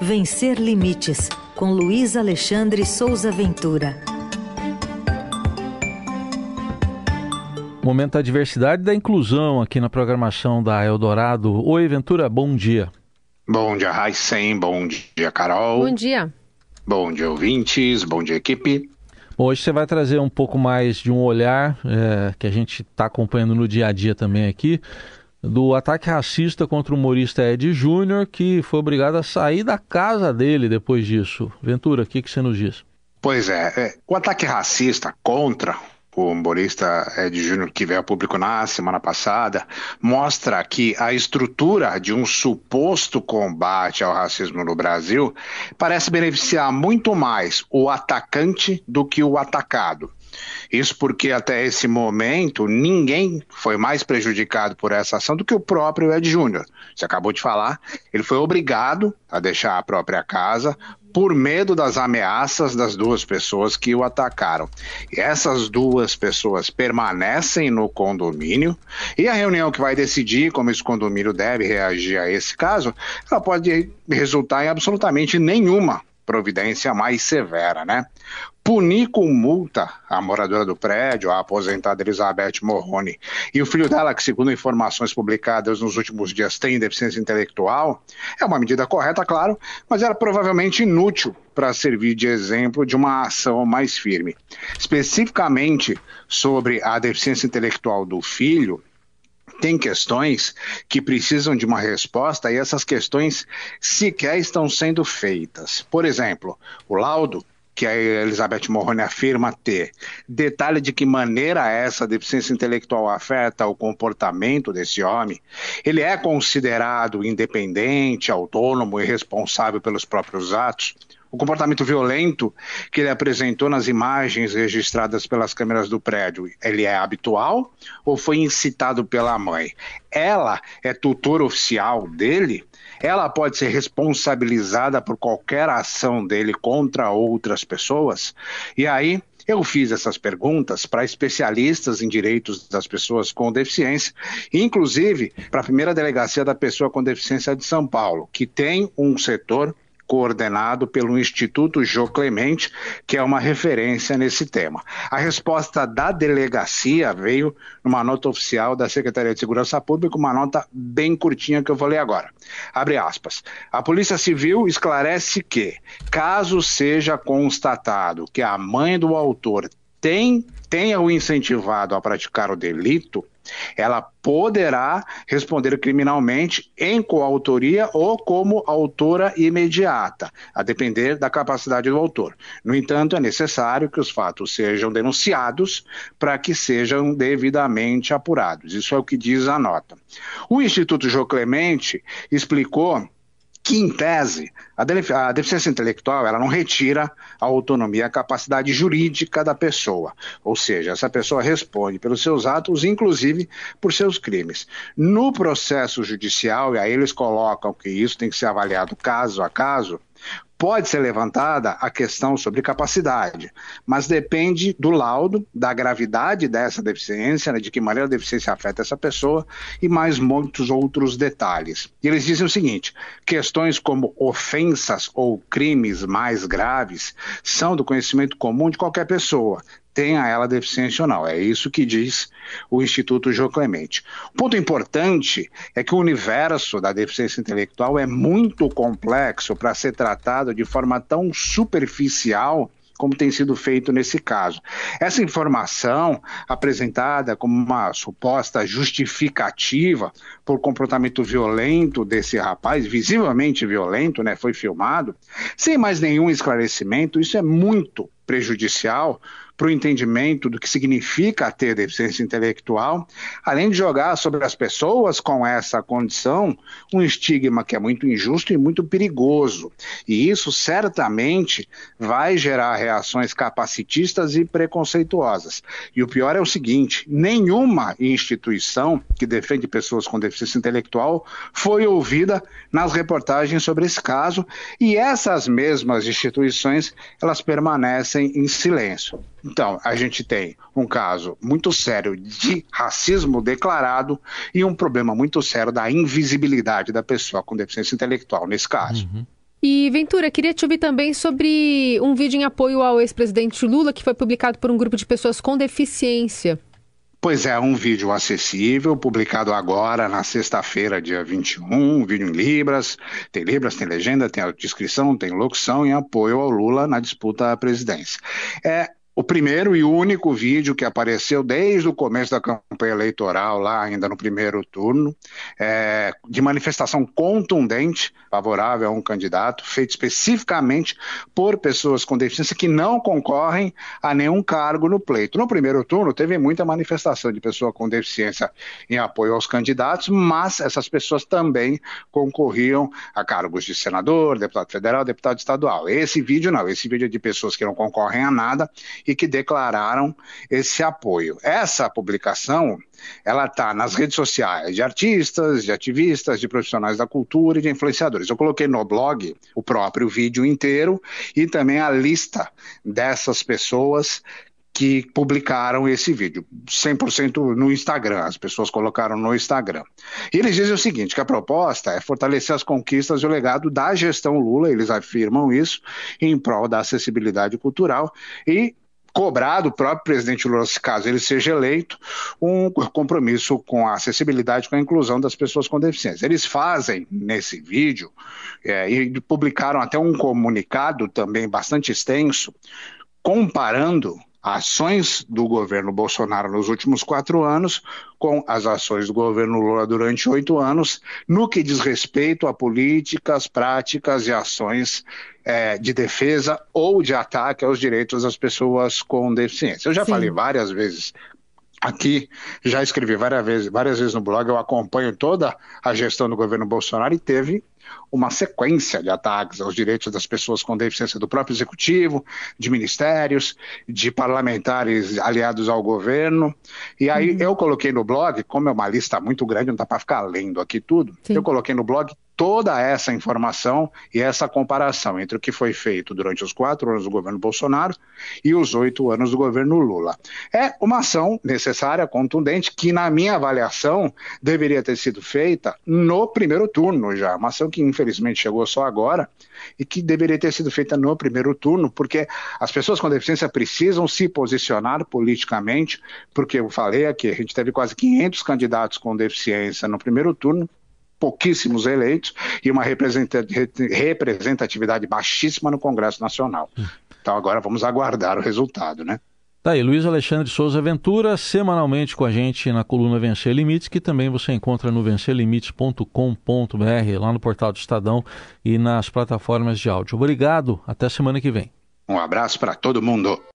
Vencer Limites, com Luiz Alexandre Souza Ventura. Momento da diversidade e da inclusão aqui na programação da Eldorado. Oi, Ventura, bom dia. Bom dia, Raicem. Bom dia, Carol. Bom dia. Bom dia, ouvintes. Bom dia, equipe. Hoje você vai trazer um pouco mais de um olhar é, que a gente está acompanhando no dia a dia também aqui do ataque racista contra o humorista Ed Júnior, que foi obrigado a sair da casa dele depois disso. Ventura, o que, que você nos diz? Pois é, é o ataque racista contra o humorista Ed Júnior, que veio a público na semana passada, mostra que a estrutura de um suposto combate ao racismo no Brasil parece beneficiar muito mais o atacante do que o atacado. Isso porque até esse momento ninguém foi mais prejudicado por essa ação do que o próprio Ed Júnior. Você acabou de falar, ele foi obrigado a deixar a própria casa por medo das ameaças das duas pessoas que o atacaram. E essas duas pessoas permanecem no condomínio e a reunião que vai decidir como esse condomínio deve reagir a esse caso, ela pode resultar em absolutamente nenhuma providência mais severa, né? punir com multa a moradora do prédio, a aposentada Elizabeth Morrone, e o filho dela, que, segundo informações publicadas nos últimos dias, tem deficiência intelectual, é uma medida correta, claro, mas era provavelmente inútil para servir de exemplo de uma ação mais firme. Especificamente sobre a deficiência intelectual do filho, tem questões que precisam de uma resposta e essas questões sequer estão sendo feitas. Por exemplo, o laudo que a Elizabeth Morrone afirma ter. Detalhe de que maneira essa deficiência intelectual afeta o comportamento desse homem. Ele é considerado independente, autônomo e responsável pelos próprios atos. O comportamento violento que ele apresentou nas imagens registradas pelas câmeras do prédio, ele é habitual ou foi incitado pela mãe? Ela é tutor oficial dele? ela pode ser responsabilizada por qualquer ação dele contra outras pessoas? E aí, eu fiz essas perguntas para especialistas em direitos das pessoas com deficiência, inclusive para a primeira delegacia da pessoa com deficiência de São Paulo, que tem um setor coordenado pelo Instituto Jô Clemente, que é uma referência nesse tema. A resposta da delegacia veio numa nota oficial da Secretaria de Segurança Pública, uma nota bem curtinha que eu vou ler agora. Abre aspas. A Polícia Civil esclarece que, caso seja constatado que a mãe do autor tem, tenha o incentivado a praticar o delito, ela poderá responder criminalmente em coautoria ou como autora imediata, a depender da capacidade do autor. No entanto, é necessário que os fatos sejam denunciados para que sejam devidamente apurados. Isso é o que diz a nota. O Instituto Jô Clemente explicou que, em tese, a, deficiência intelectual ela não retira a autonomia, a capacidade jurídica da pessoa. Ou seja, essa pessoa responde pelos seus atos, inclusive por seus crimes. No processo judicial, e aí eles colocam que isso tem que ser avaliado caso a caso, Pode ser levantada a questão sobre capacidade, mas depende do laudo, da gravidade dessa deficiência, né, de que maneira a deficiência afeta essa pessoa e mais muitos outros detalhes. E eles dizem o seguinte: questões como ofensas ou crimes mais graves são do conhecimento comum de qualquer pessoa, tenha ela deficiência ou não. É isso que diz o Instituto João Clemente. O ponto importante é que o universo da deficiência intelectual é muito complexo para ser tratado de forma tão superficial como tem sido feito nesse caso. Essa informação, apresentada como uma suposta justificativa por comportamento violento desse rapaz, visivelmente violento, né, foi filmado, sem mais nenhum esclarecimento, isso é muito prejudicial para o entendimento do que significa ter deficiência intelectual, além de jogar sobre as pessoas com essa condição um estigma que é muito injusto e muito perigoso. E isso certamente vai gerar reações capacitistas e preconceituosas. E o pior é o seguinte: nenhuma instituição que defende pessoas com deficiência intelectual foi ouvida nas reportagens sobre esse caso, e essas mesmas instituições elas permanecem em silêncio. Então, a gente tem um caso muito sério de racismo declarado e um problema muito sério da invisibilidade da pessoa com deficiência intelectual nesse caso. Uhum. E, Ventura, queria te ouvir também sobre um vídeo em apoio ao ex-presidente Lula que foi publicado por um grupo de pessoas com deficiência. Pois é, um vídeo acessível, publicado agora na sexta-feira, dia 21, um vídeo em Libras, tem Libras, tem legenda, tem descrição, tem locução em apoio ao Lula na disputa à presidência. É o primeiro e único vídeo que apareceu desde o começo da campanha eleitoral, lá ainda no primeiro turno, é, de manifestação contundente favorável a um candidato, feito especificamente por pessoas com deficiência que não concorrem a nenhum cargo no pleito. No primeiro turno, teve muita manifestação de pessoa com deficiência em apoio aos candidatos, mas essas pessoas também concorriam a cargos de senador, deputado federal, deputado estadual. Esse vídeo não, esse vídeo é de pessoas que não concorrem a nada e que declararam esse apoio. Essa publicação, ela está nas redes sociais de artistas, de ativistas, de profissionais da cultura e de influenciadores. Eu coloquei no blog o próprio vídeo inteiro e também a lista dessas pessoas que publicaram esse vídeo, 100% no Instagram, as pessoas colocaram no Instagram. E eles dizem o seguinte, que a proposta é fortalecer as conquistas e o legado da gestão Lula, eles afirmam isso, em prol da acessibilidade cultural e cobrar do próprio presidente Lula, caso ele seja eleito, um compromisso com a acessibilidade, com a inclusão das pessoas com deficiência. Eles fazem nesse vídeo é, e publicaram até um comunicado também bastante extenso, comparando ações do governo Bolsonaro nos últimos quatro anos com as ações do governo Lula durante oito anos, no que diz respeito a políticas, práticas e ações é, de defesa ou de ataque aos direitos das pessoas com deficiência. Eu já Sim. falei várias vezes aqui, já escrevi várias vezes, várias vezes no blog, eu acompanho toda a gestão do governo Bolsonaro e teve uma sequência de ataques aos direitos das pessoas com deficiência do próprio executivo, de ministérios, de parlamentares aliados ao governo. E aí uhum. eu coloquei no blog, como é uma lista muito grande, não dá para ficar lendo aqui tudo, Sim. eu coloquei no blog toda essa informação e essa comparação entre o que foi feito durante os quatro anos do governo Bolsonaro e os oito anos do governo Lula. É uma ação necessária, contundente, que, na minha avaliação, deveria ter sido feita no primeiro turno já. Uma ação que, infelizmente, chegou só agora e que deveria ter sido feita no primeiro turno, porque as pessoas com deficiência precisam se posicionar politicamente, porque eu falei aqui, a gente teve quase 500 candidatos com deficiência no primeiro turno, pouquíssimos eleitos e uma representatividade baixíssima no Congresso Nacional. Então agora vamos aguardar o resultado, né? Tá aí, Luiz Alexandre Souza Ventura, semanalmente com a gente na coluna Vencer Limites, que também você encontra no vencerlimites.com.br, lá no portal do Estadão e nas plataformas de áudio. Obrigado, até semana que vem. Um abraço para todo mundo.